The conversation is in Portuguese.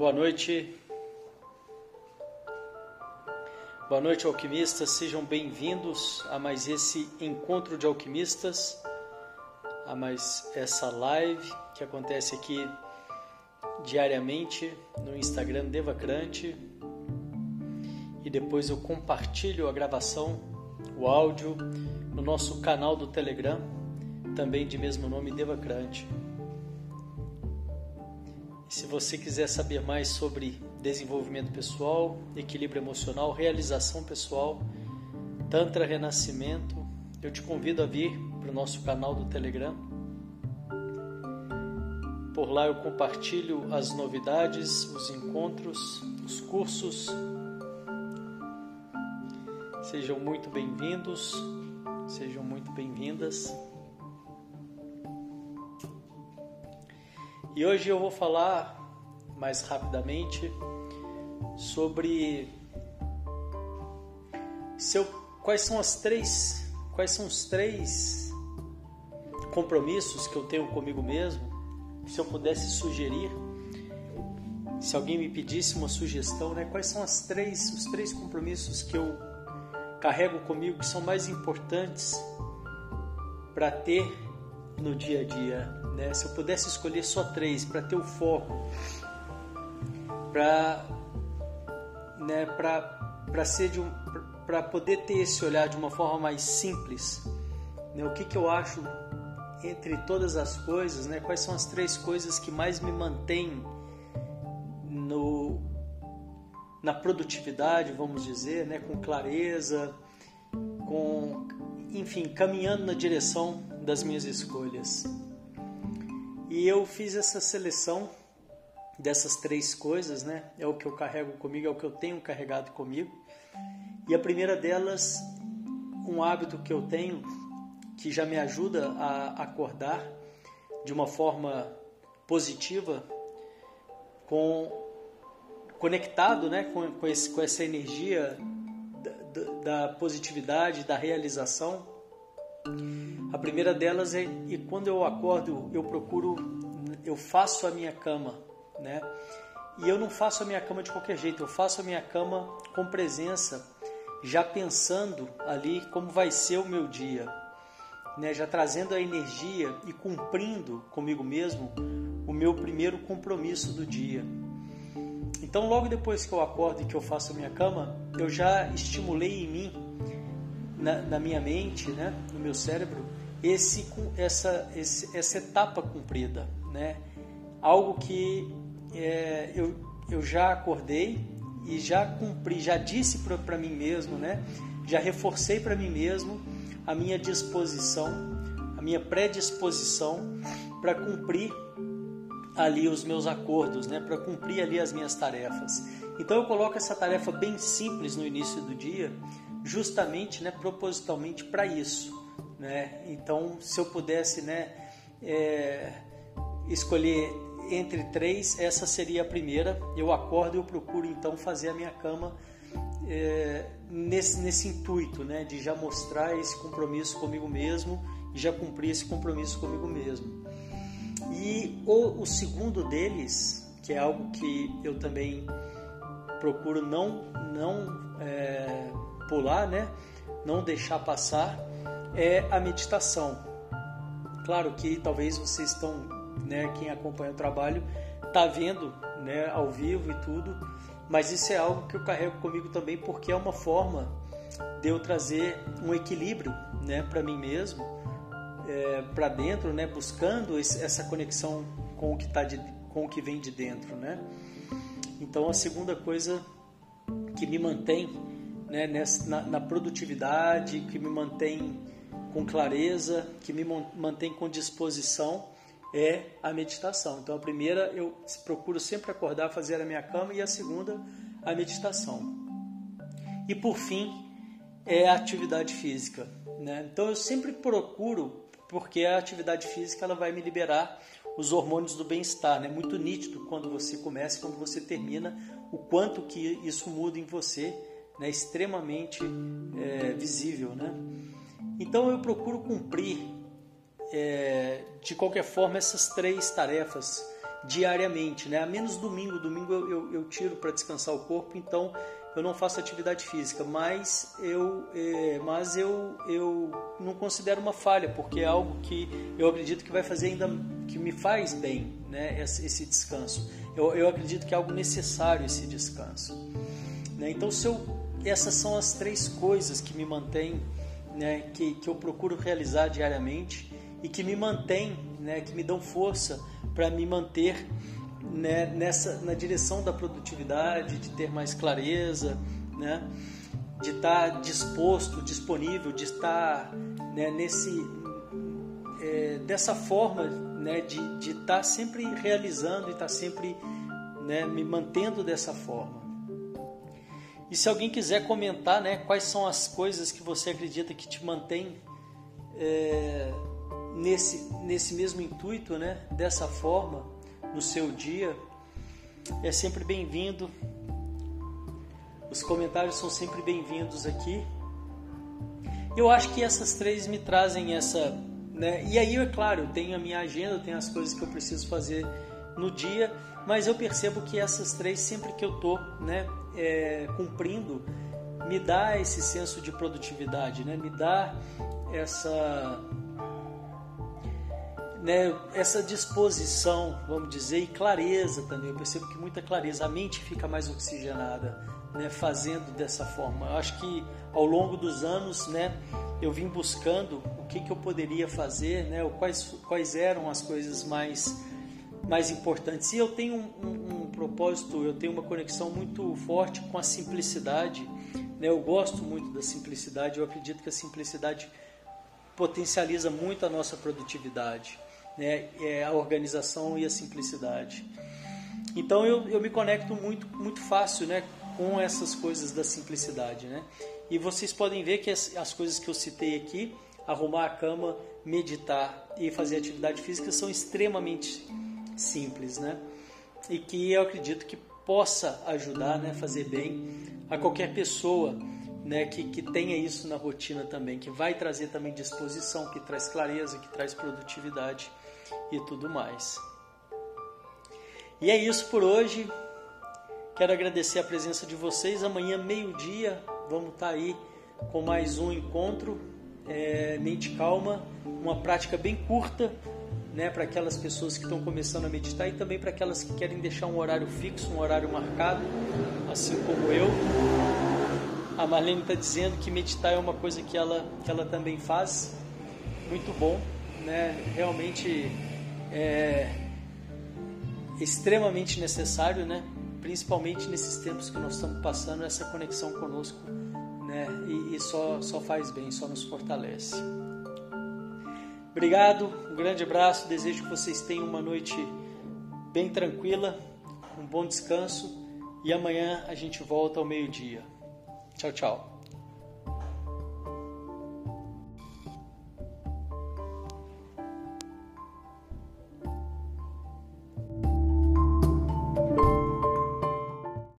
Boa noite. Boa noite, alquimistas. Sejam bem-vindos a mais esse encontro de alquimistas, a mais essa live que acontece aqui diariamente no Instagram Devacrante. E depois eu compartilho a gravação, o áudio, no nosso canal do Telegram, também de mesmo nome Devacrante. Se você quiser saber mais sobre desenvolvimento pessoal, equilíbrio emocional, realização pessoal, Tantra Renascimento, eu te convido a vir para o nosso canal do Telegram. Por lá eu compartilho as novidades, os encontros, os cursos. Sejam muito bem-vindos, sejam muito bem-vindas. E hoje eu vou falar mais rapidamente sobre seu, quais são as três, quais são os três compromissos que eu tenho comigo mesmo. Se eu pudesse sugerir, se alguém me pedisse uma sugestão, né, quais são as três, os três compromissos que eu carrego comigo que são mais importantes para ter no dia a dia né? Se eu pudesse escolher só três para ter o foco, para né, para ser de um para poder ter esse olhar de uma forma mais simples, né? O que que eu acho entre todas as coisas, né? Quais são as três coisas que mais me mantêm no na produtividade, vamos dizer, né? Com clareza, com enfim, caminhando na direção das minhas escolhas. E eu fiz essa seleção dessas três coisas, né? É o que eu carrego comigo, é o que eu tenho carregado comigo. E a primeira delas, um hábito que eu tenho que já me ajuda a acordar de uma forma positiva, com conectado, né, com, com, esse, com essa energia da, da positividade, da realização a primeira delas é e quando eu acordo, eu procuro, eu faço a minha cama, né? E eu não faço a minha cama de qualquer jeito, eu faço a minha cama com presença, já pensando ali como vai ser o meu dia, né? Já trazendo a energia e cumprindo comigo mesmo o meu primeiro compromisso do dia. Então, logo depois que eu acordo e que eu faço a minha cama, eu já estimulei em mim na, na minha mente, né, no meu cérebro, esse, essa, esse, essa etapa cumprida, né? Algo que é, eu, eu já acordei e já cumpri, já disse para mim mesmo, né? Já reforcei para mim mesmo a minha disposição, a minha predisposição para cumprir ali os meus acordos, né? Para cumprir ali as minhas tarefas. Então eu coloco essa tarefa bem simples no início do dia, justamente, né, propositalmente para isso, né? Então, se eu pudesse, né, é, escolher entre três, essa seria a primeira. Eu acordo e eu procuro então fazer a minha cama é, nesse, nesse intuito, né, de já mostrar esse compromisso comigo mesmo e já cumprir esse compromisso comigo mesmo. E o, o segundo deles, que é algo que eu também procuro não não é, pular, né? Não deixar passar é a meditação. Claro que talvez vocês estão, né, quem acompanha o trabalho, tá vendo, né, ao vivo e tudo, mas isso é algo que eu carrego comigo também porque é uma forma de eu trazer um equilíbrio, né, para mim mesmo, é, para dentro, né, buscando esse, essa conexão com o que tá de, com o que vem de dentro, né? Então a segunda coisa que me mantém né, nessa, na, na produtividade, que me mantém com clareza, que me mantém com disposição, é a meditação. Então, a primeira eu procuro sempre acordar, fazer a minha cama, e a segunda, a meditação. E por fim, é a atividade física. Né? Então eu sempre procuro, porque a atividade física ela vai me liberar os hormônios do bem-estar. É né? muito nítido quando você começa e quando você termina, o quanto que isso muda em você, né? extremamente é, visível. Né? Então eu procuro cumprir, é, de qualquer forma, essas três tarefas diariamente, né? A menos domingo, domingo eu, eu, eu tiro para descansar o corpo, então eu não faço atividade física, mas eu, é, mas eu, eu não considero uma falha, porque é algo que eu acredito que vai fazer ainda, que me faz bem, né? Esse, esse descanso. Eu, eu acredito que é algo necessário esse descanso. Né? Então, se eu, essas são as três coisas que me mantêm, né? Que, que eu procuro realizar diariamente e que me mantêm, né? Que me dão força para me manter né, nessa na direção da produtividade, de ter mais clareza, né, de estar tá disposto, disponível, de estar né, nesse é, dessa forma, né, de, de estar tá sempre realizando e estar tá sempre né, me mantendo dessa forma. E se alguém quiser comentar, né, quais são as coisas que você acredita que te mantém é, nesse nesse mesmo intuito, né, dessa forma no seu dia, é sempre bem-vindo. Os comentários são sempre bem-vindos aqui. Eu acho que essas três me trazem essa, né? E aí, é claro, eu tenho a minha agenda, eu tenho as coisas que eu preciso fazer no dia, mas eu percebo que essas três, sempre que eu tô, né, é, cumprindo, me dá esse senso de produtividade, né? Me dá essa né, essa disposição, vamos dizer, e clareza também. Eu percebo que muita clareza, a mente fica mais oxigenada, né, fazendo dessa forma. Eu acho que ao longo dos anos, né, eu vim buscando o que, que eu poderia fazer, né, quais, quais eram as coisas mais mais importantes. E eu tenho um, um, um propósito, eu tenho uma conexão muito forte com a simplicidade. Né? Eu gosto muito da simplicidade. Eu acredito que a simplicidade potencializa muito a nossa produtividade né, é a organização e a simplicidade. Então eu, eu me conecto muito, muito fácil né, com essas coisas da simplicidade. Né? E vocês podem ver que as, as coisas que eu citei aqui, arrumar a cama, meditar e fazer atividade física, são extremamente simples. Né? E que eu acredito que possa ajudar, né, fazer bem a qualquer pessoa né, que, que tenha isso na rotina também, que vai trazer também disposição, que traz clareza, que traz produtividade e tudo mais. E é isso por hoje. Quero agradecer a presença de vocês. Amanhã, meio-dia, vamos estar tá aí com mais um encontro. É, mente calma, uma prática bem curta, né, para aquelas pessoas que estão começando a meditar e também para aquelas que querem deixar um horário fixo, um horário marcado, assim como eu. A Marlene está dizendo que meditar é uma coisa que ela, que ela também faz. Muito bom, né? Realmente é extremamente necessário, né? Principalmente nesses tempos que nós estamos passando, essa conexão conosco, né? E, e só, só faz bem, só nos fortalece. Obrigado, um grande abraço. Desejo que vocês tenham uma noite bem tranquila, um bom descanso e amanhã a gente volta ao meio-dia. Tchau, tchau.